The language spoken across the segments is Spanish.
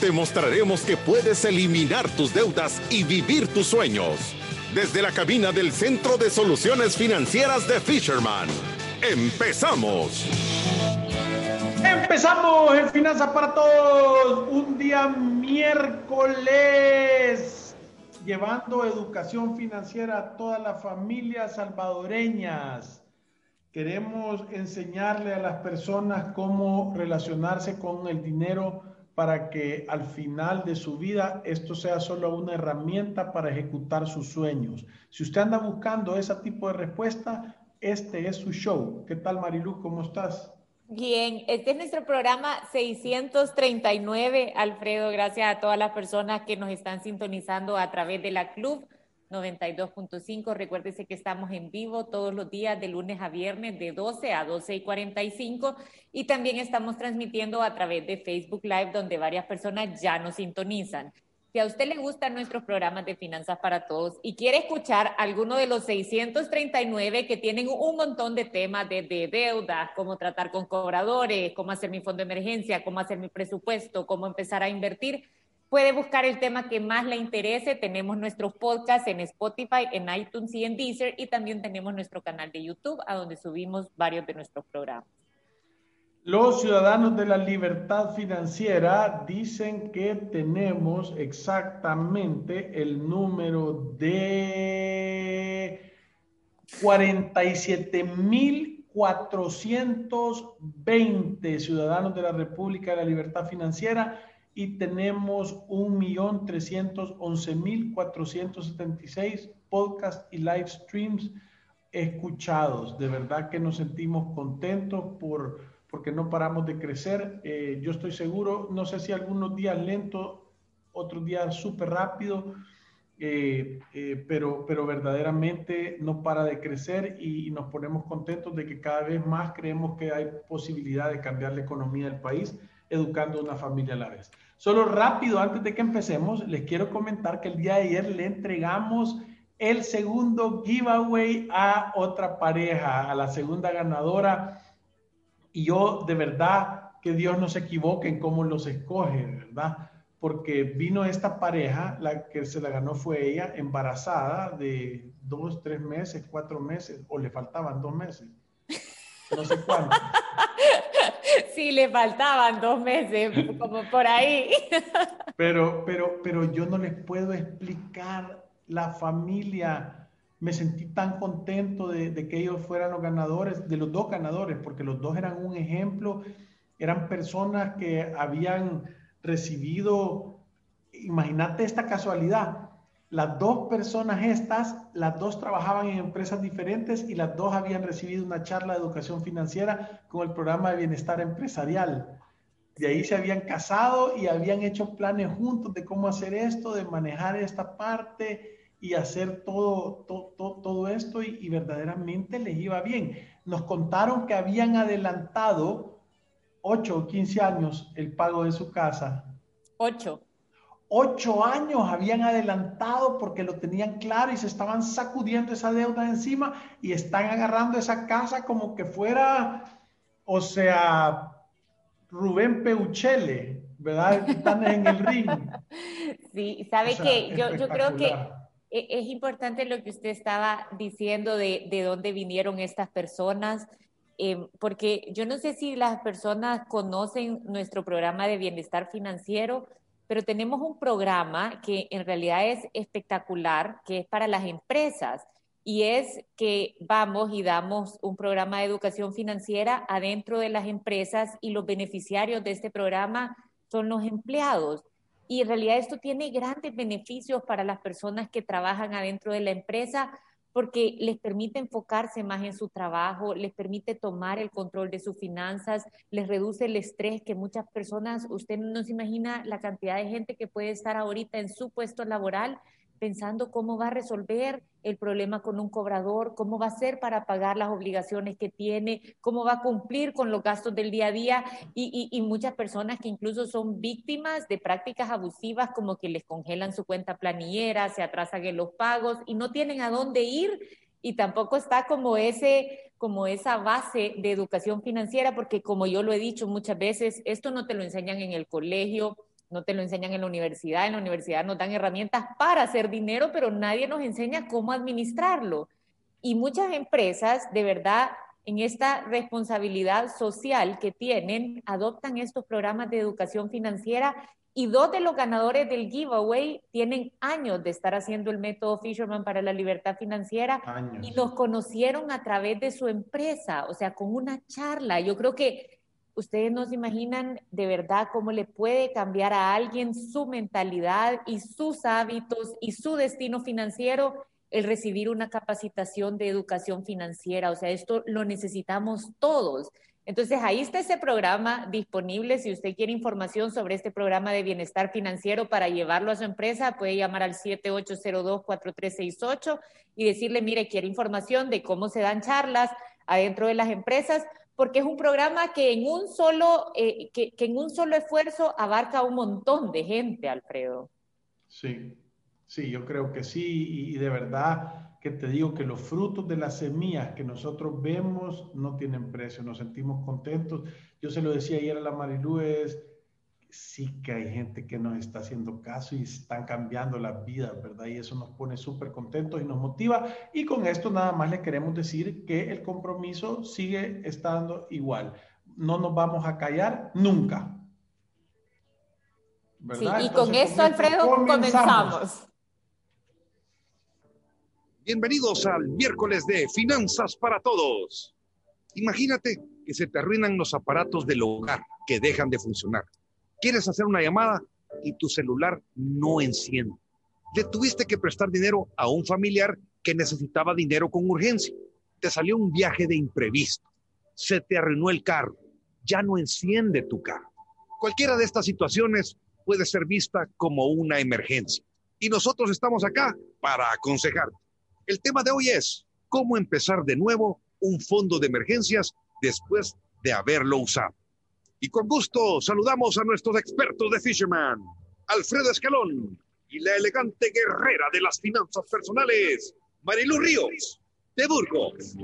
Te mostraremos que puedes eliminar tus deudas y vivir tus sueños. Desde la cabina del Centro de Soluciones Financieras de Fisherman. ¡Empezamos! Empezamos en Finanzas para Todos, un día miércoles, llevando educación financiera a todas las familias salvadoreñas. Queremos enseñarle a las personas cómo relacionarse con el dinero para que al final de su vida esto sea solo una herramienta para ejecutar sus sueños. Si usted anda buscando ese tipo de respuesta, este es su show. ¿Qué tal, Marilu? ¿Cómo estás? Bien, este es nuestro programa 639, Alfredo. Gracias a todas las personas que nos están sintonizando a través de la Club 92.5. Recuérdese que estamos en vivo todos los días de lunes a viernes de 12 a 12 y 45 y también estamos transmitiendo a través de Facebook Live donde varias personas ya nos sintonizan. Si a usted le gustan nuestros programas de Finanzas para Todos y quiere escuchar alguno de los 639 que tienen un montón de temas de, de deudas, cómo tratar con cobradores, cómo hacer mi fondo de emergencia, cómo hacer mi presupuesto, cómo empezar a invertir, puede buscar el tema que más le interese. Tenemos nuestros podcasts en Spotify, en iTunes y en Deezer y también tenemos nuestro canal de YouTube a donde subimos varios de nuestros programas. Los ciudadanos de la libertad financiera dicen que tenemos exactamente el número de 47.420 ciudadanos de la República de la Libertad Financiera y tenemos 1.311.476 podcasts y live streams escuchados. De verdad que nos sentimos contentos por porque no paramos de crecer. Eh, yo estoy seguro, no sé si algunos días lento, otros días súper rápido, eh, eh, pero, pero verdaderamente no para de crecer y, nos ponemos contentos de que cada vez más creemos que hay posibilidad de cambiar la economía del país educando una familia a la vez. Solo rápido, antes de que empecemos, les quiero comentar que el día de ayer le entregamos el segundo giveaway a otra pareja, a la segunda ganadora y yo de verdad que Dios no se equivoque en cómo los escoge, ¿verdad? Porque vino esta pareja, la que se la ganó fue ella, embarazada de dos, tres meses, cuatro meses, o le faltaban dos meses. No sé cuánto. Sí, le faltaban dos meses, como por ahí. Pero, pero, pero yo no les puedo explicar la familia me sentí tan contento de, que ellos fueran los ganadores, de los dos ganadores, porque los dos eran un ejemplo, eran personas que habían recibido, imagínate esta casualidad, las dos personas estas, las dos trabajaban en empresas diferentes y las dos habían recibido una charla de educación financiera con el programa de bienestar empresarial. De ahí se habían casado y habían hecho planes juntos de cómo hacer esto, de manejar esta parte y hacer todo, todo, todo esto y, verdaderamente les iba bien. Nos contaron que habían adelantado 8 o 15 años el pago de su casa. 8. 8 años habían adelantado porque lo tenían claro y se estaban sacudiendo esa deuda encima y están agarrando esa casa como que fuera, o sea, Rubén Peuchele, ¿verdad? Están en el ring. Sí, sabe que yo, yo creo que e-, es importante lo que usted estaba diciendo de, de dónde vinieron estas personas, em, porque yo no sé si las personas conocen nuestro programa de bienestar financiero, pero tenemos un programa que en realidad es espectacular, que es para las empresas, y es que vamos y damos un programa de educación financiera adentro de las empresas y los beneficiarios de este programa son los empleados. Y en realidad esto tiene grandes beneficios para las personas que trabajan adentro de la empresa porque les permite enfocarse más en su trabajo, les permite tomar el control de sus finanzas, les reduce el estrés que muchas personas, usted no se imagina la cantidad de gente que puede estar ahorita en su puesto laboral pensando cómo va a resolver el problema con un cobrador, cómo va a ser para pagar las obligaciones que tiene, cómo va a cumplir con los gastos del día a día. Y, muchas personas que incluso son víctimas de prácticas abusivas como que les congelan su cuenta planillera, se atrasan en los pagos y no tienen a dónde ir. Y tampoco está como ese como esa base de educación financiera porque como yo lo he dicho muchas veces, esto no te lo enseñan en el colegio, no te lo enseñan en la universidad, en la universidad nos dan herramientas para hacer dinero, pero nadie nos enseña cómo administrarlo. Y muchas empresas, de verdad, en esta responsabilidad social que tienen, adoptan estos programas de educación financiera y dos de los ganadores del giveaway tienen años de estar haciendo el método Fisherman para la libertad financiera y los conocieron a través de su empresa, o sea, con una charla. Yo creo que ustedes no imaginan de verdad cómo le puede cambiar a alguien su mentalidad y sus hábitos y su destino financiero el recibir una capacitación de educación financiera. O sea, esto lo necesitamos todos. Entonces, ahí está ese programa disponible. Si usted quiere información sobre este programa de bienestar financiero para llevarlo a su empresa, puede llamar al 7802-4368 y decirle, mire, quiere información de cómo se dan charlas adentro de las empresas porque es un programa que en un solo, eh, que, en un solo esfuerzo abarca un montón de gente, Alfredo. Sí, sí, yo creo que sí, y, de verdad que te digo que los frutos de las semillas que nosotros vemos no tienen precio, nos sentimos contentos. Yo se lo decía ayer a la Marilú, sí que hay gente que nos está haciendo caso y están cambiando las vidas, ¿verdad? Y eso nos pone súper contentos y nos motiva. Y con esto nada más le queremos decir que el compromiso sigue estando igual. No nos vamos a callar nunca. ¿verdad? Sí, y con esto, Alfredo, comenzamos. Bienvenidos al miércoles de Finanzas para Todos. Imagínate que se te arruinan los aparatos del hogar que dejan de funcionar Quieres hacer una llamada y tu celular no enciende. Le tuviste que prestar dinero a un familiar que necesitaba dinero con urgencia. Te salió un viaje de imprevisto. Se te arruinó el carro. Ya no enciende tu carro. Cualquiera de estas situaciones puede ser vista como una emergencia. Y nosotros estamos acá para aconsejarte. El tema de hoy es cómo empezar de nuevo un fondo de emergencias después de haberlo usado. Y con gusto saludamos a nuestros expertos de Fisherman, Alfredo Escalón y la elegante guerrera de las finanzas personales, Marilu Ríos, de Burgos.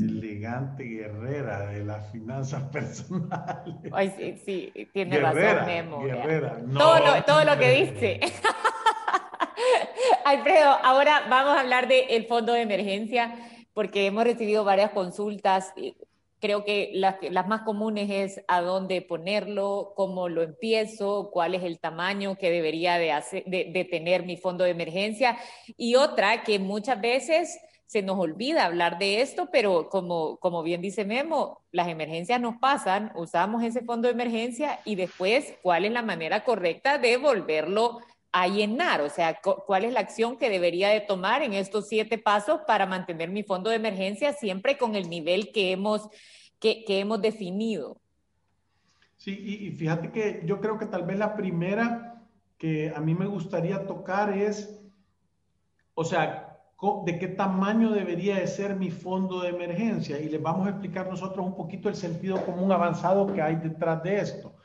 Elegante guerrera de las finanzas personales. Ay, sí, sí, tiene razón, Memo. Guerrera. todo, lo, todo lo que dice. Alfredo, ahora vamos a hablar del fondo de emergencia porque hemos recibido varias consultas Creo que las, las más comunes es a dónde ponerlo, cómo lo empiezo, cuál es el tamaño que debería de, hacer, de, tener mi fondo de emergencia. Y otra que muchas veces se nos olvida hablar de esto, pero como, como bien dice Memo, las emergencias nos pasan, usamos ese fondo de emergencia y después cuál es la manera correcta de volverlo a o sea, cuál es la acción que debería de tomar en estos siete pasos para mantener mi fondo de emergencia siempre con el nivel que hemos, que, hemos definido. Sí, y, fíjate que yo creo que tal vez la primera que a mí me gustaría tocar es, o sea, de qué tamaño debería de ser mi fondo de emergencia. Y les vamos a explicar nosotros un poquito el sentido común avanzado que hay detrás de esto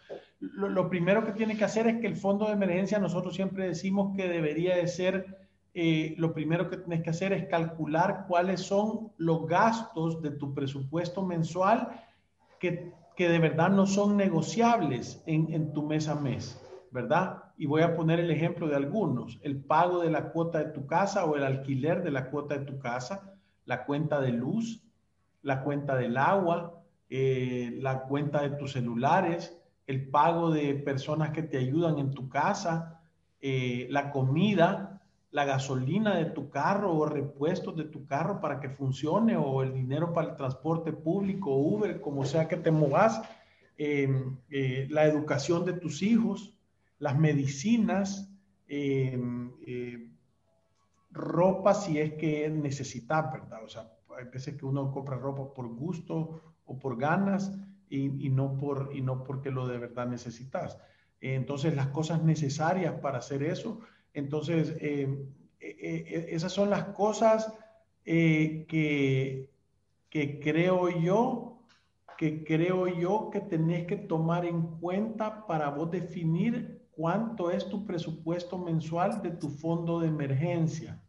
lo, primero que tiene que hacer es que el fondo de emergencia, nosotros siempre decimos que debería de ser, eh, lo primero que tienes que hacer es calcular cuáles son los gastos de tu presupuesto mensual que, que de verdad no son negociables en, en tu mes a mes, ¿verdad? Y voy a poner el ejemplo de algunos, el pago de la cuota de tu casa o el alquiler de la cuota de tu casa, la cuenta de luz, la cuenta del agua, eh, la cuenta de tus celulares, el pago de personas que te ayudan en tu casa, eh, la comida, la gasolina de tu carro o repuestos de tu carro para que funcione o el dinero para el transporte público, Uber, como sea que te movas, em, eh, la educación de tus hijos, las medicinas, em, eh, ropa si es que necesitas, ¿verdad? O sea, hay veces que uno compra ropa por gusto o por ganas y, no por, y no porque lo de verdad necesitas. Entonces, las cosas necesarias para hacer eso, Entonces, esas son las cosas que, que creo yo que creo yo que tenés que tomar en cuenta para vos definir cuánto es tu presupuesto mensual de tu fondo de emergencia.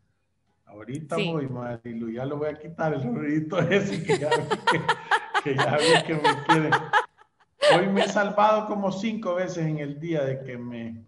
Ahorita voy, Marilu, ya lo voy a quitar el ruidito ese que ya que, que me. Hoy me he salvado como cinco veces en el día de que me...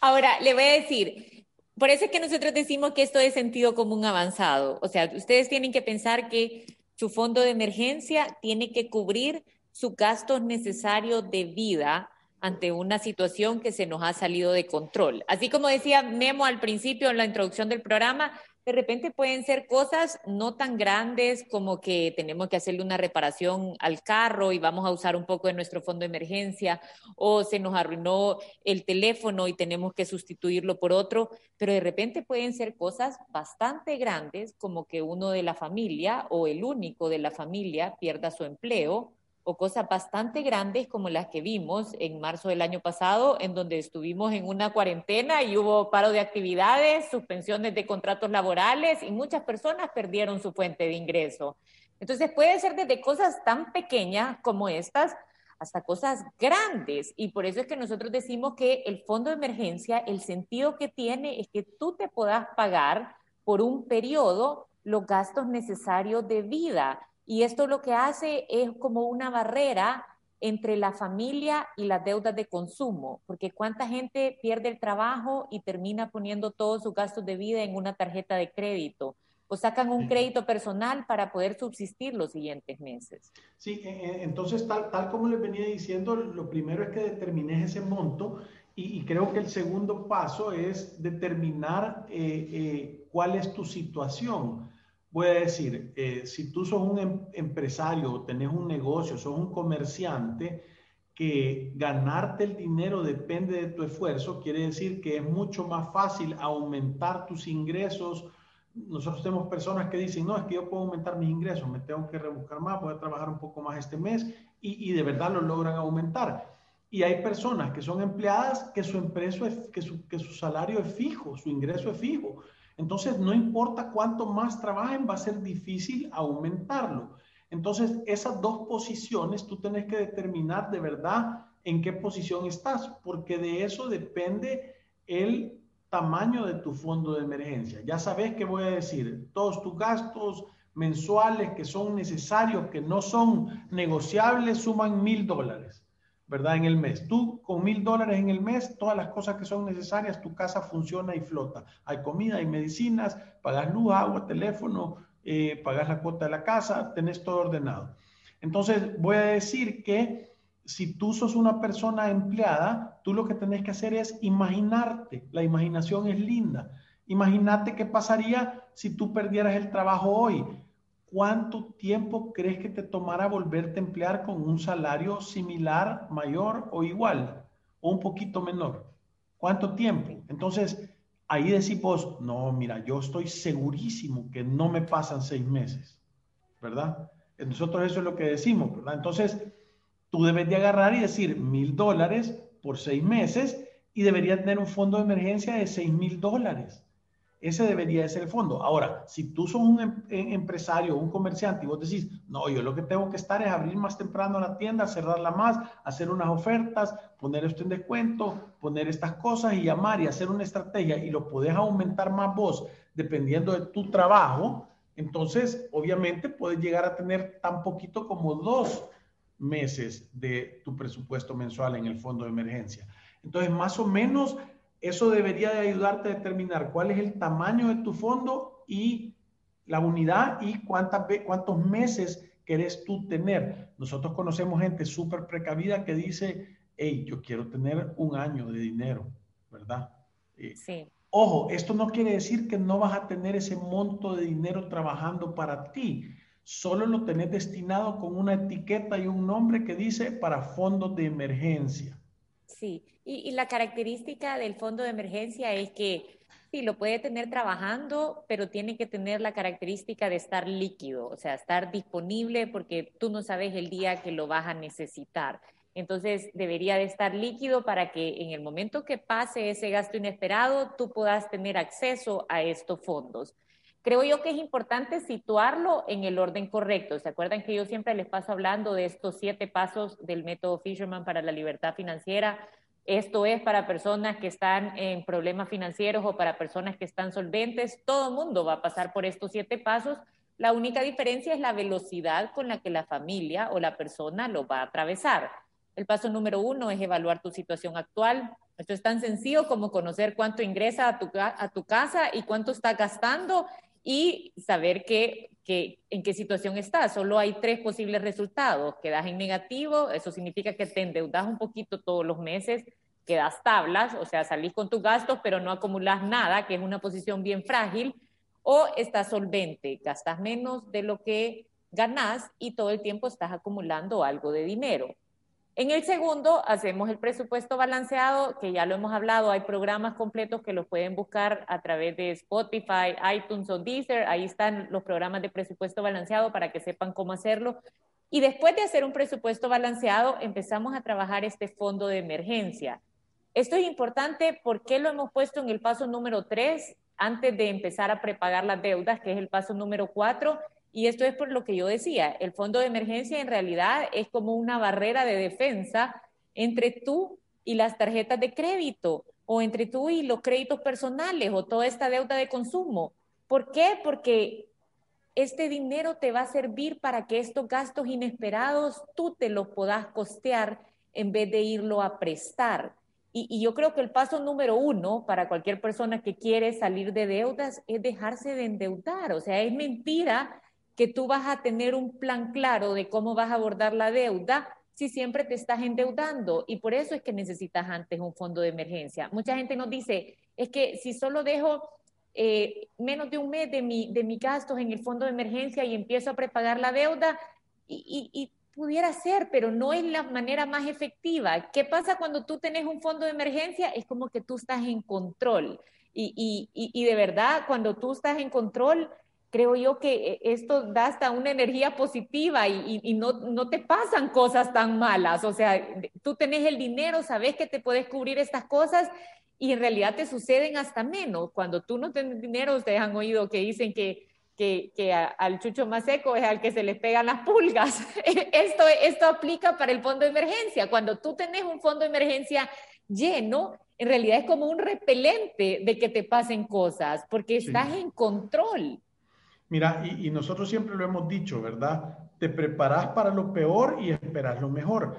Ahora, le voy a decir, por eso es que nosotros decimos que esto es sentido común avanzado. O sea, ustedes tienen que pensar que su fondo de emergencia tiene que cubrir sus gastos necesarios de vida ante una situación que se nos ha salido de control. Así como decía Memo al principio en la introducción del programa, de repente pueden ser cosas no tan grandes como que tenemos que hacerle una reparación al carro y vamos a usar un poco de nuestro fondo de emergencia, o se nos arruinó el teléfono y tenemos que sustituirlo por otro, pero de repente pueden ser cosas bastante grandes como que uno de la familia o el único de la familia pierda su empleo o cosas bastante grandes como las que vimos en marzo del año pasado, en donde estuvimos en una cuarentena y hubo paro de actividades, suspensiones de contratos laborales y muchas personas perdieron su fuente de ingreso. Entonces puede ser desde cosas tan pequeñas como estas hasta cosas grandes. Y por eso es que nosotros decimos que el fondo de emergencia, el sentido que tiene es que tú te puedas pagar por un periodo los gastos necesarios de vida y esto lo que hace es como una barrera entre la familia y las deudas de consumo, porque cuánta gente pierde el trabajo y termina poniendo todos sus gastos de vida en una tarjeta de crédito o sacan un crédito personal para poder subsistir los siguientes meses. Sí, e, e, entonces tal, tal como les venía diciendo, lo primero es que determines ese monto y, creo que el segundo paso es determinar eh, eh, cuál es tu situación voy decir, eh, si tú sos un em, empresario tenés un negocio, sos un comerciante, que ganarte el dinero depende de tu esfuerzo, quiere decir que es mucho más fácil aumentar tus ingresos. Nosotros tenemos personas que dicen, no, es que yo puedo aumentar mis ingresos, me tengo que rebuscar más, voy a trabajar un poco más este mes y, y de verdad lo logran aumentar. Y hay personas que son empleadas que su, empresa es, que su, que su salario es fijo, su ingreso es fijo. Entonces, no importa cuánto más trabajen, va a ser difícil aumentarlo. Entonces, esas dos posiciones tú tienes que determinar de verdad en qué posición estás, porque de eso depende el tamaño de tu fondo de emergencia. Ya sabes que voy a decir, todos tus gastos mensuales que son necesarios, que no son negociables, suman mil dólares. ¿Verdad? En el mes. Tú con mil dólares en el mes, todas las cosas que son necesarias, tu casa funciona y flota. Hay comida, hay medicinas, pagas luz, agua, teléfono, eh, pagas la cuota de la casa, tenés todo ordenado. Entonces, voy a decir que si tú sos una persona empleada, tú lo que tenés que hacer es imaginarte. La imaginación es linda. Imagínate qué pasaría si tú perdieras el trabajo hoy. ¿Cuánto tiempo crees que te tomará volverte a emplear con un salario similar, mayor o igual? O un poquito menor. ¿Cuánto tiempo? Entonces, ahí decimos, no, mira, yo estoy segurísimo que no me pasan seis meses, ¿verdad? Nosotros eso es lo que decimos, ¿verdad? Entonces, tú debes de agarrar y decir mil dólares por seis meses y deberías tener un fondo de emergencia de seis mil dólares. Ese debería de ser el fondo. Ahora, si tú sos un em, em, empresario, un comerciante y vos decís, no, yo lo que tengo que estar es abrir más temprano la tienda, cerrarla más, hacer unas ofertas, poner esto en descuento, poner estas cosas y llamar y hacer una estrategia y lo podés aumentar más vos dependiendo de tu trabajo, entonces obviamente puedes llegar a tener tan poquito como dos meses de tu presupuesto mensual en el fondo de emergencia. Entonces, más o menos eso debería de ayudarte a determinar cuál es el tamaño de tu fondo y la unidad y cuántas, cuántos meses querés tú tener. Nosotros conocemos gente súper precavida que dice, hey, yo quiero tener un año de dinero, ¿verdad? Eh, sí. Ojo, esto no quiere decir que no vas a tener ese monto de dinero trabajando para ti. Solo lo tenés destinado con una etiqueta y un nombre que dice para fondos de emergencia. Sí, y, la característica del fondo de emergencia es que sí, lo puede tener trabajando, pero tiene que tener la característica de estar líquido, o sea, estar disponible porque tú no sabes el día que lo vas a necesitar. entonces debería de estar líquido para que en el momento que pase ese gasto inesperado, tú puedas tener acceso a estos fondos. Creo yo que es importante situarlo en el orden correcto. ¿Se acuerdan que yo siempre les paso hablando de estos siete pasos del método Fisherman para la libertad financiera? Esto es para personas que están en problemas financieros o para personas que están solventes. Todo mundo va a pasar por estos siete pasos. La única diferencia es la velocidad con la que la familia o la persona lo va a atravesar. El paso número uno es evaluar tu situación actual. Esto es tan sencillo como conocer cuánto ingresa a tu, a tu casa y cuánto está gastando y saber que, que, en qué situación estás. Solo hay tres posibles resultados. Quedas en negativo, eso significa que te endeudas un poquito todos los meses, quedas tablas, o sea, salís con tus gastos, pero no acumulas nada, que es una posición bien frágil, o estás solvente, gastas menos de lo que ganas y todo el tiempo estás acumulando algo de dinero. En el segundo, hacemos el presupuesto balanceado, que ya lo hemos hablado, hay programas completos que los pueden buscar a través de Spotify, iTunes o Deezer, ahí están los programas de presupuesto balanceado para que sepan cómo hacerlo. Y después de hacer un presupuesto balanceado, empezamos a trabajar este fondo de emergencia. Esto es importante porque lo hemos puesto en el paso número tres, antes de empezar a prepagar las deudas, que es el paso número cuatro, y esto es por lo que yo decía, el fondo de emergencia en realidad es como una barrera de defensa entre tú y las tarjetas de crédito o entre tú y los créditos personales o toda esta deuda de consumo. ¿Por qué? Porque este dinero te va a servir para que estos gastos inesperados tú te los puedas costear en vez de irlo a prestar. Y, yo creo que el paso número uno para cualquier persona que quiere salir de deudas es dejarse de endeudar. O sea, es mentira que tú vas a tener un plan claro de cómo vas a abordar la deuda si siempre te estás endeudando. Y por eso es que necesitas antes un fondo de emergencia. Mucha gente nos dice, es que si solo dejo eh, menos de un mes de, mi, de mis gastos en el fondo de emergencia y empiezo a prepagar la deuda, y, y, pudiera ser, pero no es la manera más efectiva. ¿Qué pasa cuando tú tenés un fondo de emergencia? Es como que tú estás en control. Y, y, y, de verdad, cuando tú estás en control, creo yo que eh, esto da hasta una energía positiva y, y, no, no, te pasan cosas tan malas. O sea, tú tenés el dinero, sabes que te puedes cubrir estas cosas y en realidad te suceden hasta menos. Cuando tú no tienes dinero, ustedes han oído que dicen que, que, que a, al chucho más seco es al que se les pegan las pulgas. esto, esto aplica para el fondo de emergencia. Cuando tú tenés un fondo de emergencia lleno, en realidad es como un repelente de que te pasen cosas, porque estás sí. en control. Mira, y, nosotros siempre lo hemos dicho, ¿verdad? Te preparas para lo peor y esperas lo mejor.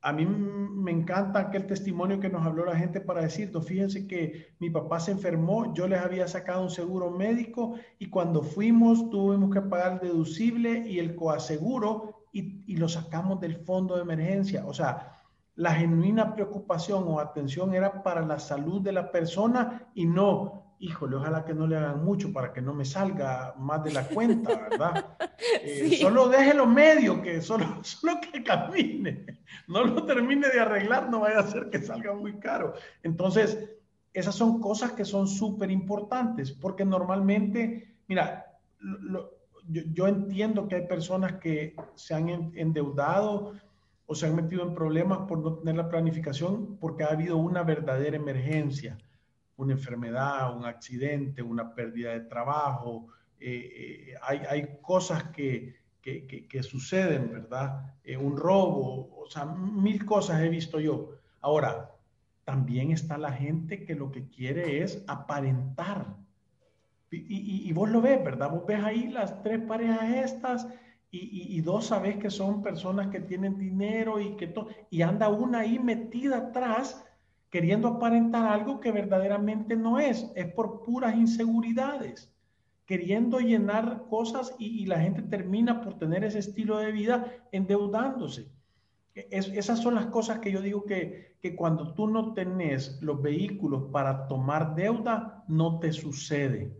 A mí me encanta aquel testimonio que nos habló la gente para decir, fíjense que mi papá se enfermó, yo les había sacado un seguro médico y cuando fuimos tuvimos que pagar el deducible y el coaseguro y, y lo sacamos del fondo de emergencia. O sea, la genuina preocupación o atención era para la salud de la persona y no híjole, ojalá que no le hagan mucho para que no me salga más de la cuenta, ¿verdad? Eh, sí. Solo déjelo medio, que solo, solo que camine, no lo termine de arreglar, no vaya a ser que salga muy caro. Entonces, esas son cosas que son súper importantes, porque normalmente, mira, lo, yo, yo, entiendo que hay personas que se han endeudado o se han metido en problemas por no tener la planificación porque ha habido una verdadera emergencia una enfermedad, un accidente, una pérdida de trabajo. Eh, eh, hay, hay, cosas que, que, que, que suceden, ¿verdad? Eh, un robo, o sea, mil cosas he visto yo. Ahora, también está la gente que lo que quiere es aparentar. Y, y, y vos lo ves, ¿verdad? Vos ves ahí las tres parejas estas y, dos sabes que son personas que tienen dinero y que todo, y anda una ahí metida atrás queriendo aparentar algo que verdaderamente no es, es por puras inseguridades, queriendo llenar cosas y, la gente termina por tener ese estilo de vida endeudándose. Es, esas son las cosas que yo digo que, que cuando tú no tenés los vehículos para tomar deuda, no te sucede,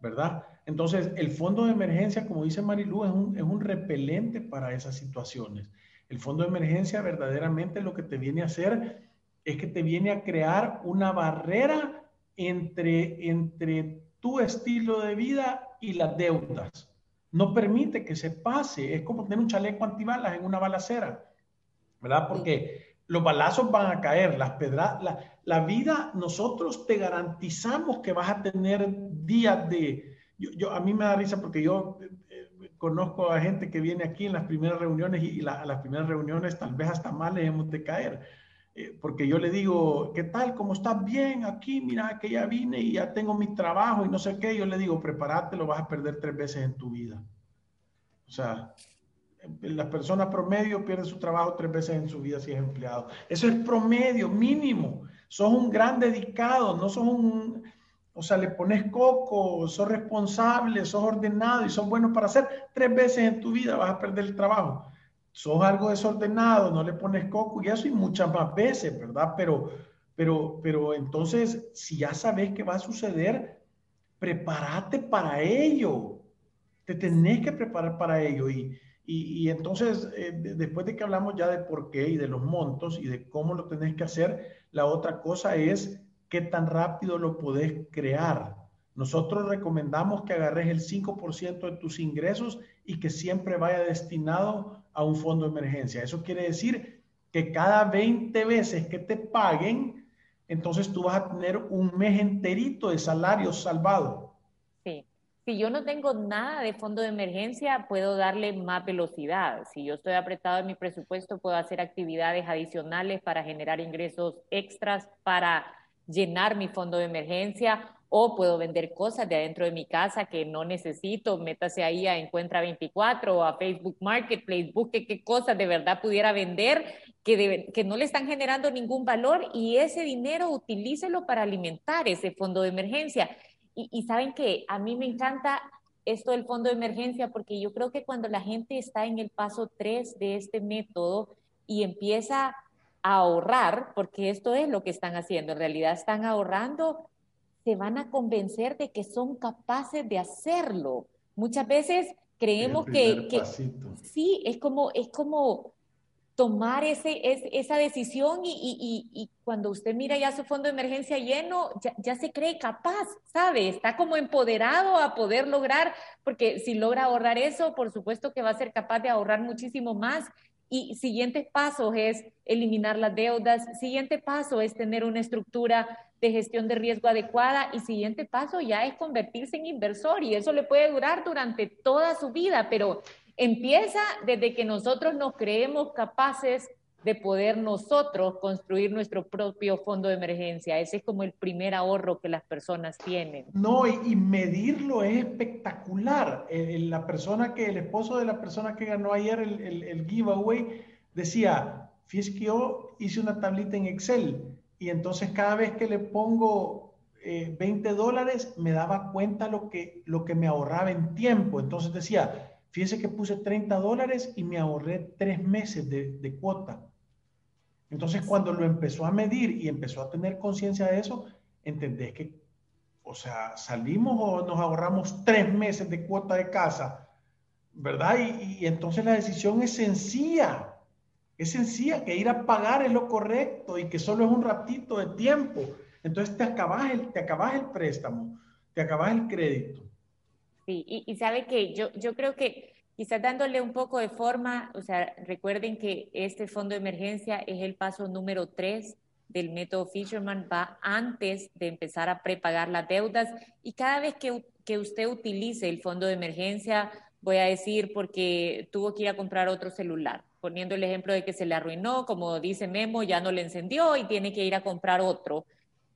¿verdad? Entonces, el fondo de emergencia, como dice Marilú, es un, es un repelente para esas situaciones. El fondo de emergencia verdaderamente lo que te viene a hacer es que te viene a crear una barrera entre, entre tu estilo de vida y las deudas. No permite que se pase. Es como tener un chaleco antibalas en una balacera. ¿verdad? Porque los balazos van a caer, las pedras, la, la, vida, nosotros te garantizamos que vas a tener días de... Yo, a mí me da risa porque yo eh, conozco a gente que viene aquí en las primeras reuniones y, a las primeras reuniones tal vez hasta mal le hemos de caer. Eh, porque yo le digo, ¿qué tal? ¿Cómo estás? Bien, aquí, mira que ya vine y ya tengo mi trabajo y no sé qué. Yo le digo, prepárate, lo vas a perder tres veces en tu vida. O sea, la persona promedio pierde su trabajo tres veces en su vida si es empleado. Eso es promedio, mínimo. Sos un gran dedicado, no sos un, o sea, le pones coco, sos responsable, sos ordenado y sos bueno para hacer tres veces en tu vida vas a perder el trabajo. Sos algo desordenado, no le pones coco y eso y muchas más veces, ¿verdad? Pero, pero, pero entonces, si ya sabes que va a suceder, prepárate para ello. Te tenés que preparar para ello y, y, entonces, eh, después de que hablamos ya de por qué y de los montos y de cómo lo tenés que hacer, la otra cosa es qué tan rápido lo podés crear. Nosotros recomendamos que agarres el 5% de tus ingresos y que siempre vaya destinado a un fondo de emergencia. Eso quiere decir que cada 20 veces que te paguen, entonces tú vas a tener un mes enterito de salario salvado. Si yo no tengo nada de fondo de emergencia, puedo darle más velocidad. Si yo estoy apretado en mi presupuesto, puedo hacer actividades adicionales para generar ingresos extras para llenar mi fondo de emergencia o puedo vender cosas de adentro de mi casa que no necesito. Métase ahí a Encuentra 24 o a Facebook Marketplace, busque qué cosas de verdad pudiera vender que, que no le están generando ningún valor y ese dinero utilícelo para alimentar ese fondo de emergencia. Y, saben que a mí me encanta esto del fondo de emergencia porque yo creo que cuando la gente está en el paso 3 de este método y empieza a ahorrar, porque esto es lo que están haciendo, en realidad están ahorrando, se van a convencer de que son capaces de hacerlo. Muchas veces creemos que, que sí, es como, es como tomar ese, esa decisión y, cuando usted mira ya su fondo de emergencia lleno, ya, se cree capaz, ¿sabe? Está como empoderado a poder lograr, porque si logra ahorrar eso, por supuesto que va a ser capaz de ahorrar muchísimo más. Y siguiente paso es eliminar las deudas, siguiente paso es tener una estructura de gestión de riesgo adecuada. Y siguiente paso ya es convertirse en inversor. Y eso le puede durar durante toda su vida, pero Empieza desde que nosotros nos creemos capaces de poder nosotros construir nuestro propio fondo de emergencia. Ese es como el primer ahorro que las personas tienen. No, y, medirlo es espectacular. la persona que, el esposo de la persona que ganó ayer el, giveaway decía, fíjese que yo hice una tablita en Excel y entonces cada vez que le pongo 20 eh, dólares me daba cuenta lo que, lo que me ahorraba en tiempo. Entonces decía, Fíjese que puse 30 dólares y me ahorré tres meses de, cuota. Entonces, cuando lo empezó a medir y empezó a tener conciencia de eso, entendés que, o sea, salimos o nos ahorramos tres meses de cuota de casa, ¿verdad? Y, entonces la decisión es sencilla. Es sencilla, que ir a pagar es lo correcto y que solo es un ratito de tiempo. Entonces te acabas el, te acabas el préstamo, te acabas el crédito. Sí, y, sabe que yo, yo creo que quizás dándole un poco de forma, o sea, recuerden que este fondo de emergencia es el paso número tres del método Fisherman, va antes de empezar a prepagar las deudas. Y cada vez que, que usted utilice el fondo de emergencia, voy a decir porque tuvo que ir a comprar otro celular, poniendo el ejemplo de que se le arruinó, como dice Memo, ya no le encendió y tiene que ir a comprar otro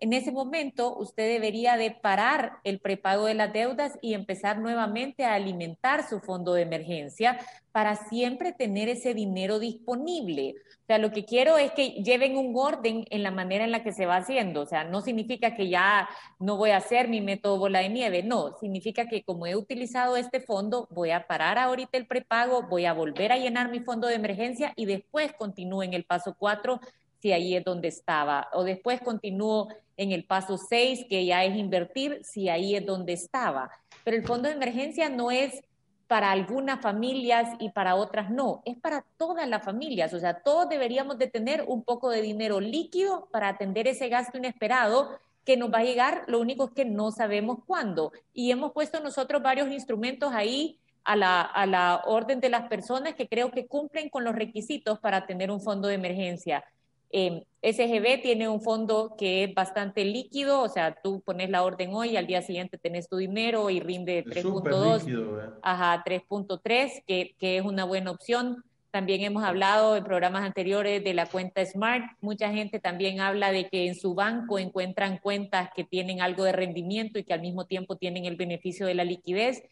en ese momento usted debería de parar el prepago de las deudas y empezar nuevamente a alimentar su fondo de emergencia para siempre tener ese dinero disponible. O sea, lo que quiero es que lleven un orden en la manera en la que se va haciendo. O sea, no significa que ya no voy a hacer mi método bola de nieve, no, significa que como he utilizado este fondo, voy a parar ahorita el prepago, voy a volver a llenar mi fondo de emergencia y después continúo en el paso 4 si ahí es donde estaba. O después continúo en el paso 6, que ya es invertir, si ahí es donde estaba. Pero el fondo de emergencia no es para algunas familias y para otras no, es para todas las familias, o sea, todos deberíamos de tener un poco de dinero líquido para atender ese gasto inesperado que nos va a llegar, lo único es que no sabemos cuándo. Y hemos puesto nosotros varios instrumentos ahí a la, a la orden de las personas que creo que cumplen con los requisitos para tener un fondo de emergencia. Eh, SGB tiene un fondo que es bastante líquido, o sea, tú pones la orden hoy al día siguiente tenés tu dinero y rinde 3.2, ajá, 3.3, que, que es una buena opción. También hemos hablado en programas anteriores de la cuenta Smart. Mucha gente también habla de que en su banco encuentran cuentas que tienen algo de rendimiento y que al mismo tiempo tienen el beneficio de la liquidez.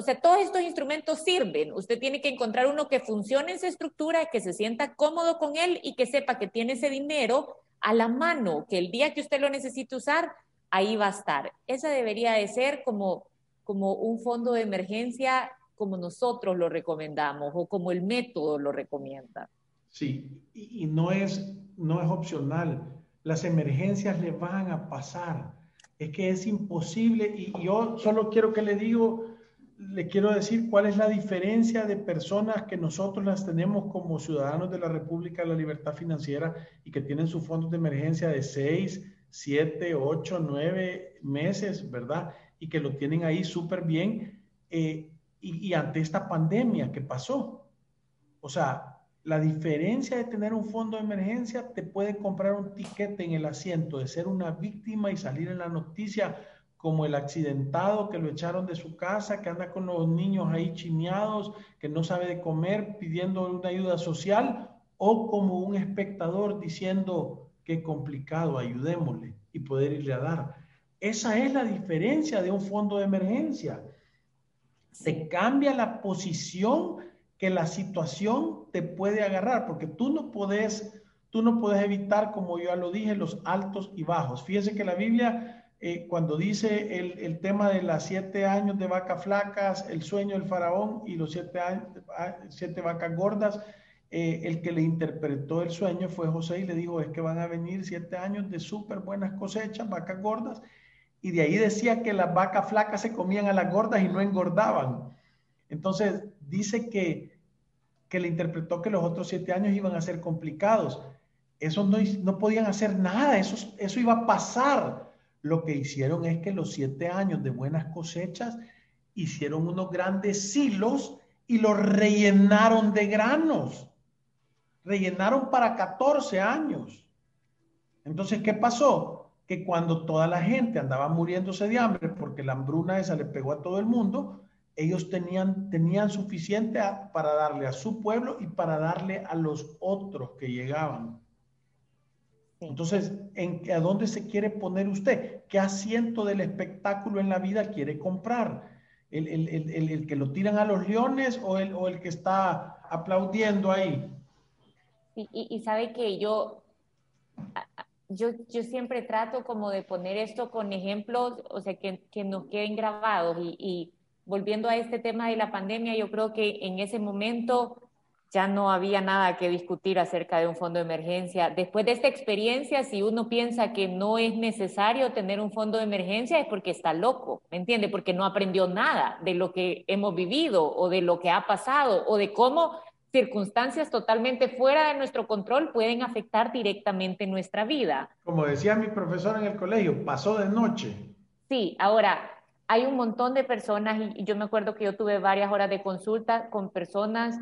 O sea, todos estos instrumentos sirven. Usted tiene que encontrar uno que funcione en su estructura, que se sienta cómodo con él y que sepa que tiene ese dinero a la mano, que el día que usted lo necesite usar, ahí va a estar. Esa debería de ser como, como un fondo de emergencia como nosotros lo recomendamos o como el método lo recomienda. Sí, y, no, es, no es opcional. Las emergencias le van a pasar. Es que es imposible y yo solo quiero que le digo le quiero decir cuál es la diferencia de personas que nosotros las tenemos como ciudadanos de la República de la Libertad Financiera y que tienen sus fondos de emergencia de 6, 7, 8, 9 meses, ¿verdad? Y que lo tienen ahí súper bien. Eh, y, y ante esta pandemia que pasó. O sea, la diferencia de tener un fondo de emergencia te puede comprar un tiquete en el asiento de ser una víctima y salir en la noticia como el accidentado que lo echaron de su casa, que anda con los niños ahí chineados, que no sabe de comer, pidiendo una ayuda social, o como un espectador diciendo, qué complicado, ayudémosle y poder irle a dar. Esa es la diferencia de un fondo de emergencia. Se cambia la posición que la situación te puede agarrar, porque tú no puedes, tú no puedes evitar, como yo ya lo dije, los altos y bajos. Fíjese que la Biblia eh, cuando dice el, tema de las siete años de vacas flacas, el sueño del faraón y los siete, siete vacas gordas, eh, el que le interpretó el sueño fue José y le dijo, es que van a venir siete años de súper buenas cosechas, vacas gordas, y de ahí decía que las vacas flacas se comían a las gordas y no engordaban. Entonces dice que, que le interpretó que los otros siete años iban a ser complicados. Eso no, no podían hacer nada, eso, eso iba a pasar lo que hicieron es que los siete años de buenas cosechas hicieron unos grandes silos y los rellenaron de granos. Rellenaron para 14 años. Entonces, ¿qué pasó? Que cuando toda la gente andaba muriéndose de hambre porque la hambruna esa le pegó a todo el mundo, ellos tenían, tenían suficiente para darle a su pueblo y para darle a los otros que llegaban. Entonces, ¿en, ¿a dónde se quiere poner usted? ¿Qué asiento del espectáculo en la vida quiere comprar? ¿El, el, el, el que lo tiran a los leones o el, o el que está aplaudiendo ahí? Y, y, sabe que yo, yo, yo siempre trato como de poner esto con ejemplos, o sea, que, que nos queden grabados. Y, y volviendo a este tema de la pandemia, yo creo que en ese momento ya no había nada que discutir acerca de un fondo de emergencia. Después de esta experiencia, si uno piensa que no es necesario tener un fondo de emergencia, es porque está loco, ¿me entiende? Porque no aprendió nada de lo que hemos vivido o de lo que ha pasado o de cómo circunstancias totalmente fuera de nuestro control pueden afectar directamente nuestra vida. Como decía mi profesor en el colegio, pasó de noche. Sí, ahora hay un montón de personas y yo me acuerdo que yo tuve varias horas de consulta con personas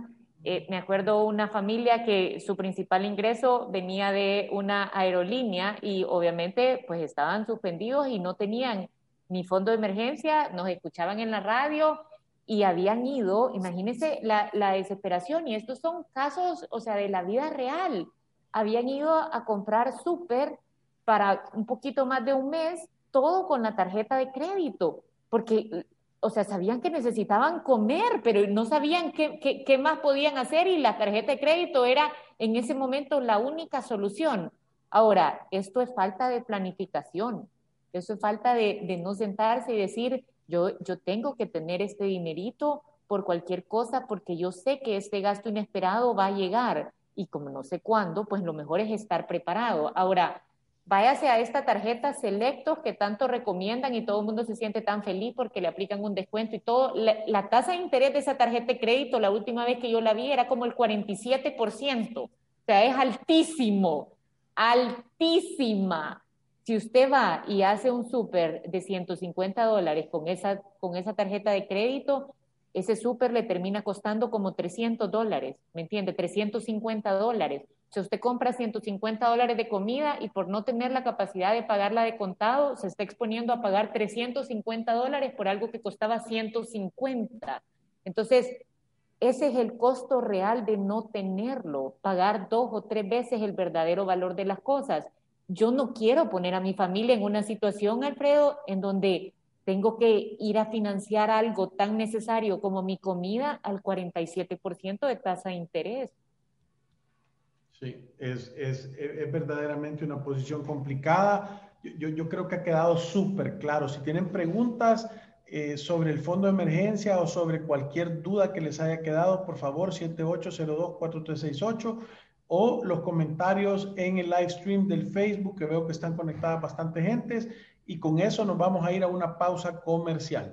eh, me acuerdo una familia que su principal ingreso venía de una aerolínea y obviamente pues estaban suspendidos y no tenían ni fondo de emergencia, nos escuchaban en la radio y habían ido, imagínense la, la desesperación. Y estos son casos, o sea, de la vida real, habían ido a comprar súper para un poquito más de un mes, todo con la tarjeta de crédito, porque o sea, sabían que necesitaban comer, pero no sabían qué, qué, más podían hacer y la tarjeta de crédito era en ese momento la única solución. Ahora, esto es falta de planificación, eso es falta de, de, no sentarse y decir, yo, yo tengo que tener este dinerito por cualquier cosa porque yo sé que este gasto inesperado va a llegar y como no sé cuándo, pues lo mejor es estar preparado. Ahora, váyase a esta tarjeta selectos que tanto recomiendan y todo el mundo se siente tan feliz porque le aplican un descuento y todo. La, tasa de interés de esa tarjeta de crédito, la última vez que yo la vi, era como el 47%. O sea, es altísimo, altísima. Si usted va y hace un súper de 150 dólares con esa, con esa tarjeta de crédito, ese súper le termina costando como 300 dólares, ¿me entiende? 350 dólares. Si usted compra 150 dólares de comida y por no tener la capacidad de pagarla de contado, se está exponiendo a pagar 350 dólares por algo que costaba 150. Entonces, ese es el costo real de no tenerlo, pagar dos o tres veces el verdadero valor de las cosas. Yo no quiero poner a mi familia en una situación, Alfredo, en donde tengo que ir a financiar algo tan necesario como mi comida al 47% de tasa de interés. Sí, es, es, es, verdaderamente una posición complicada. Yo, yo creo que ha quedado súper claro. Si tienen preguntas eh, sobre el fondo de emergencia o sobre cualquier duda que les haya quedado, por favor, 7802-4368 o los comentarios en el live stream del Facebook, que veo que están conectadas bastante gentes. Y con eso nos vamos a ir a una pausa comercial.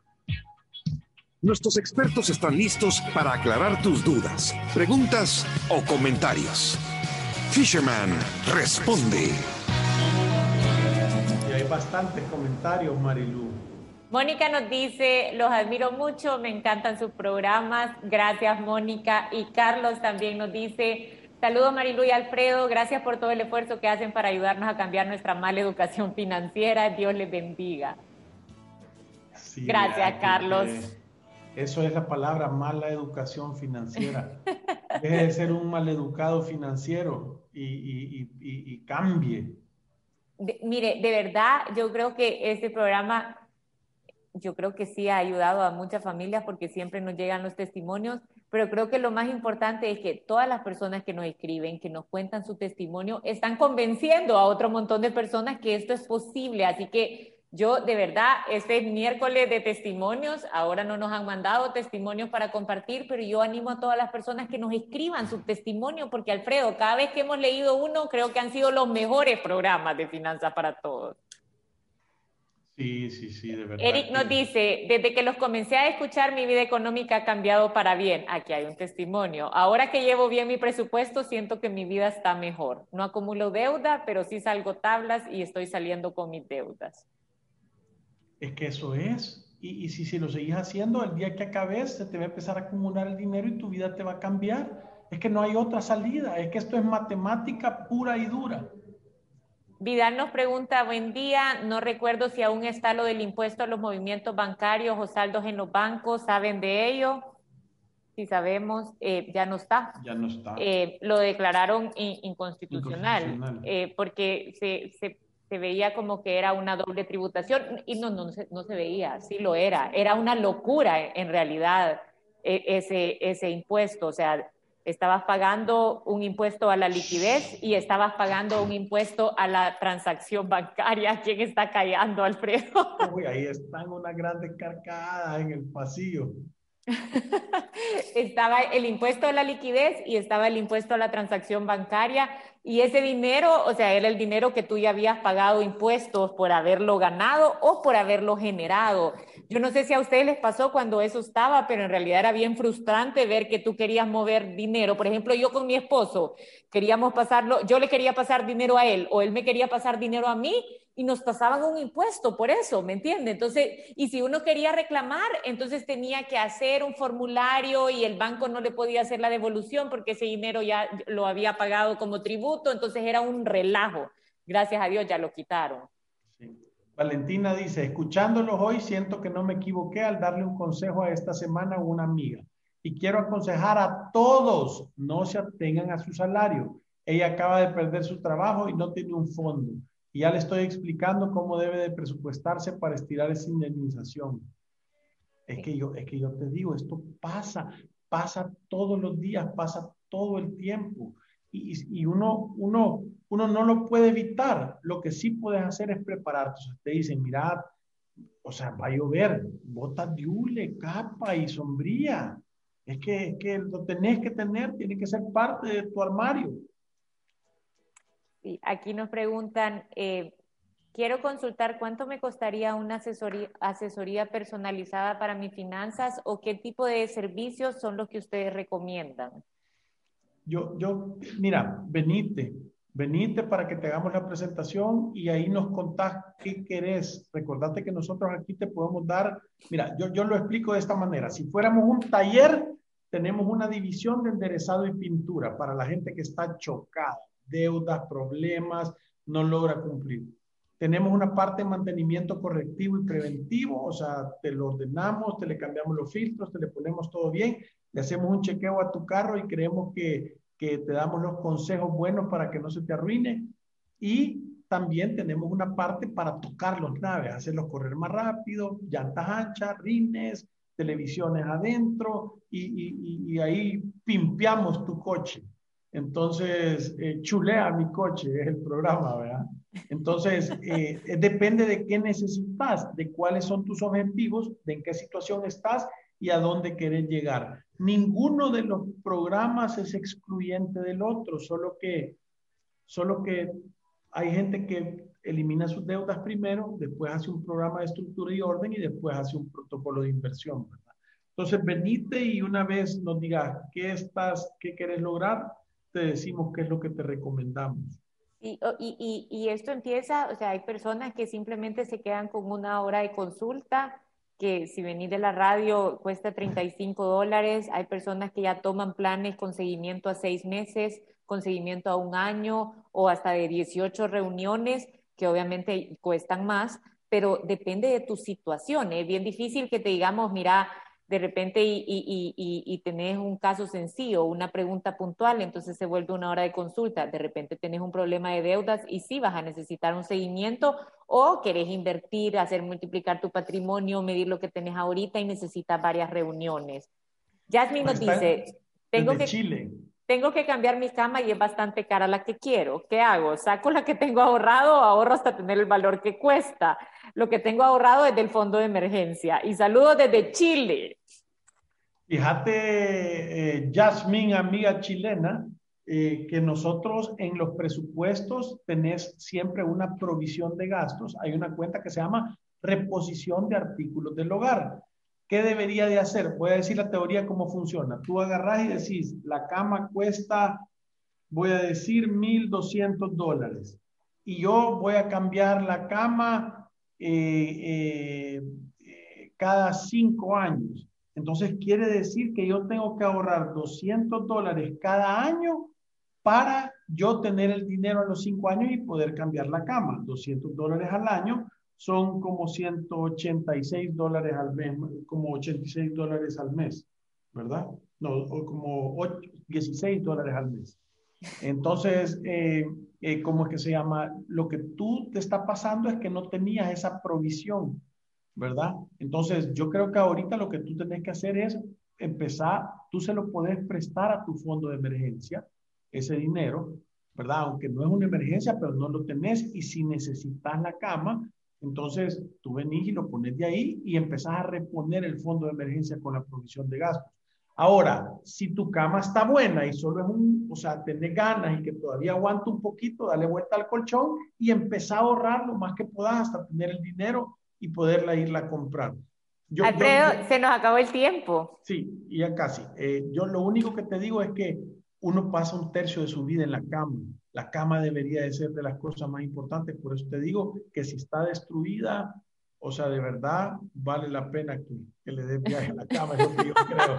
Nuestros expertos están listos para aclarar tus dudas, preguntas o comentarios. Fisherman responde. Y hay bastantes comentarios, Marilu. Mónica nos dice, los admiro mucho, me encantan sus programas. Gracias, Mónica. Y Carlos también nos dice, saludos Marilu y Alfredo, gracias por todo el esfuerzo que hacen para ayudarnos a cambiar nuestra mala educación financiera. Dios les bendiga. gracias, Carlos. Eso es la palabra mala educación financiera. Deje de ser un maleducado financiero y, cambie. mire, de verdad, yo creo que este programa, yo creo que sí ha ayudado a muchas familias porque siempre nos llegan los testimonios, pero creo que lo más importante es que todas las personas que nos escriben, que nos cuentan su testimonio, están convenciendo a otro montón de personas que esto es posible. Así que yo, de verdad, este miércoles de testimonios, ahora no nos han mandado testimonios para compartir, pero yo animo a todas las personas que nos escriban su testimonio, porque Alfredo, cada vez que hemos leído uno, creo que han sido los mejores programas de finanzas para todos. Sí, sí, sí, de verdad. Eric nos dice, desde que los comencé a escuchar, mi vida económica ha cambiado para bien. Aquí hay un testimonio. Ahora que llevo bien mi presupuesto, siento que mi vida está mejor. No acumulo deuda, pero sí salgo tablas y estoy saliendo con mis deudas. Es que eso es. Y, si, si lo seguís haciendo, el día que acabes, se te va a empezar a acumular el dinero y tu vida te va a cambiar. Es que no hay otra salida. Es que esto es matemática pura y dura. Vidal nos pregunta, buen día, no recuerdo si aún está lo del impuesto a los movimientos bancarios o saldos en los bancos, ¿saben de ello? Si sabemos, eh, ya no está. Ya no está. Eh, lo declararon inconstitucional, eh, porque se, se se veía como que era una doble tributación y no, no, no, se, no se veía, sí lo era, era una locura en realidad e, ese, ese impuesto, o sea, estabas pagando un impuesto a la liquidez y estabas pagando un impuesto a la transacción bancaria. ¿Quién está callando, Alfredo? Uy, ahí están una grande carcada en el pasillo. estaba el impuesto a la liquidez y estaba el impuesto a la transacción bancaria y ese dinero, o sea, era el dinero que tú ya habías pagado impuestos por haberlo ganado o por haberlo generado. Yo no sé si a ustedes les pasó cuando eso estaba, pero en realidad era bien frustrante ver que tú querías mover dinero. Por ejemplo, yo con mi esposo queríamos pasarlo, yo le quería pasar dinero a él o él me quería pasar dinero a mí y nos pasaban un impuesto por eso, ¿me entiende? Entonces, y si uno quería reclamar, entonces tenía que hacer un formulario y el banco no le podía hacer la devolución porque ese dinero ya lo había pagado como tributo, entonces era un relajo. Gracias a Dios ya lo quitaron. Valentina dice, escuchándolos hoy siento que no me equivoqué al darle un consejo a esta semana a una amiga. Y quiero aconsejar a todos, no se atengan a su salario. Ella acaba de perder su trabajo y no tiene un fondo. Y ya le estoy explicando cómo debe de presupuestarse para estirar esa indemnización. Es que yo, es que yo te digo, esto pasa, pasa todos los días, pasa todo el tiempo. Y, y uno, uno, uno no lo puede evitar. Lo que sí puedes hacer es prepararte. O sea, te dicen, mirad, o sea, va a llover, botas de hule, capa y sombría. Es que, es que lo tenés que tener, tiene que ser parte de tu armario. Sí, aquí nos preguntan, eh, quiero consultar cuánto me costaría una asesoría, asesoría personalizada para mis finanzas o qué tipo de servicios son los que ustedes recomiendan. Yo, yo, mira, venite, venite para que te hagamos la presentación y ahí nos contás qué querés. Recordate que nosotros aquí te podemos dar, mira, yo, yo lo explico de esta manera. Si fuéramos un taller, tenemos una división de enderezado y pintura para la gente que está chocada deudas, problemas, no logra cumplir. Tenemos una parte de mantenimiento correctivo y preventivo, o sea, te lo ordenamos, te le cambiamos los filtros, te le ponemos todo bien, le hacemos un chequeo a tu carro y creemos que, que te damos los consejos buenos para que no se te arruine. Y también tenemos una parte para tocar los naves, hacerlos correr más rápido, llantas anchas, rines, televisiones adentro y, y, y ahí pimpeamos tu coche. Entonces, eh, chulea mi coche, es el programa, ¿verdad? Entonces, eh, eh, depende de qué necesitas, de cuáles son tus objetivos, de en qué situación estás y a dónde quieres llegar. Ninguno de los programas es excluyente del otro, solo que, solo que hay gente que elimina sus deudas primero, después hace un programa de estructura y orden y después hace un protocolo de inversión, ¿verdad? Entonces, venite y una vez nos digas qué estás, qué quieres lograr, te decimos qué es lo que te recomendamos. Y, y, y, esto empieza, o sea, hay personas que simplemente se quedan con una hora de consulta, que si venís de la radio cuesta 35 dólares, hay personas que ya toman planes con seguimiento a seis meses, con seguimiento a un año o hasta de 18 reuniones, que obviamente cuestan más, pero depende de tu situación. Es bien difícil que te digamos, mira, de repente y, y, y, y, tenés un caso sencillo, una pregunta puntual, entonces se vuelve una hora de consulta. De repente tenés un problema de deudas y sí vas a necesitar un seguimiento o querés invertir, hacer multiplicar tu patrimonio, medir lo que tenés ahorita y necesitas varias reuniones. Jasmine nos dice, tengo que, Chile. tengo que cambiar mi cama y es bastante cara la que quiero. ¿Qué hago? ¿Saco la que tengo ahorrado o ahorro hasta tener el valor que cuesta? Lo que tengo ahorrado es del fondo de emergencia. Y saludos desde Chile. Fíjate, eh, Jasmine, amiga chilena, eh, que nosotros en los presupuestos tenés siempre una provisión de gastos. Hay una cuenta que se llama reposición de artículos del hogar. ¿Qué debería de hacer? Voy a decir la teoría cómo funciona. Tú agarrás y decís, la cama cuesta, voy a decir, 1.200 dólares. Y yo voy a cambiar la cama eh, cada cinco años. Entonces quiere decir que yo tengo que ahorrar 200 dólares cada año para yo tener el dinero a los cinco años y poder cambiar la cama. 200 dólares al año son como 186 dólares al mes, como 86 dólares al mes, ¿verdad? No, o como 16 dólares al mes. Entonces, eh, eh, ¿cómo es que se llama? Lo que tú te está pasando es que no tenías esa provisión ¿verdad? Entonces, yo creo que ahorita lo que tú tenés que hacer es empezar, tú se lo puedes prestar a tu fondo de emergencia, ese dinero, ¿verdad? Aunque no es una emergencia, pero no lo tenés y si necesitas la cama, entonces tú venís y lo pones de ahí y empezás a reponer el fondo de emergencia con la provisión de gastos. Ahora, si tu cama está buena y solo es un, o sea, tenés ganas y que todavía aguanta un poquito, dale vuelta al colchón y empezá a ahorrar lo más que puedas hasta tener el dinero y poderla irla a comprar. Yo, Alfredo, se nos acabó el tiempo. Sí, ya casi. Eh, yo lo único que te digo es que uno pasa un tercio de su vida en la cama. La cama debería de ser de las cosas más importantes. Por eso te digo que si está destruida, O sea, de verdad vale la pena que, que le den viaje a la cama, es lo que yo creo.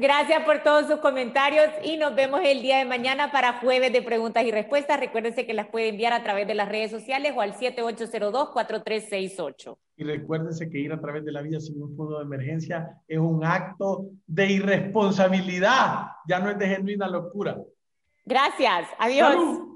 Gracias por todos sus comentarios y nos vemos el día de mañana para jueves de preguntas y respuestas. Recuérdense que las puede enviar a través de las redes sociales o al 7802-4368. Y recuérdense que ir a través de la vida sin un fondo de emergencia es un acto de irresponsabilidad, ya no es de genuina locura. Gracias, adiós.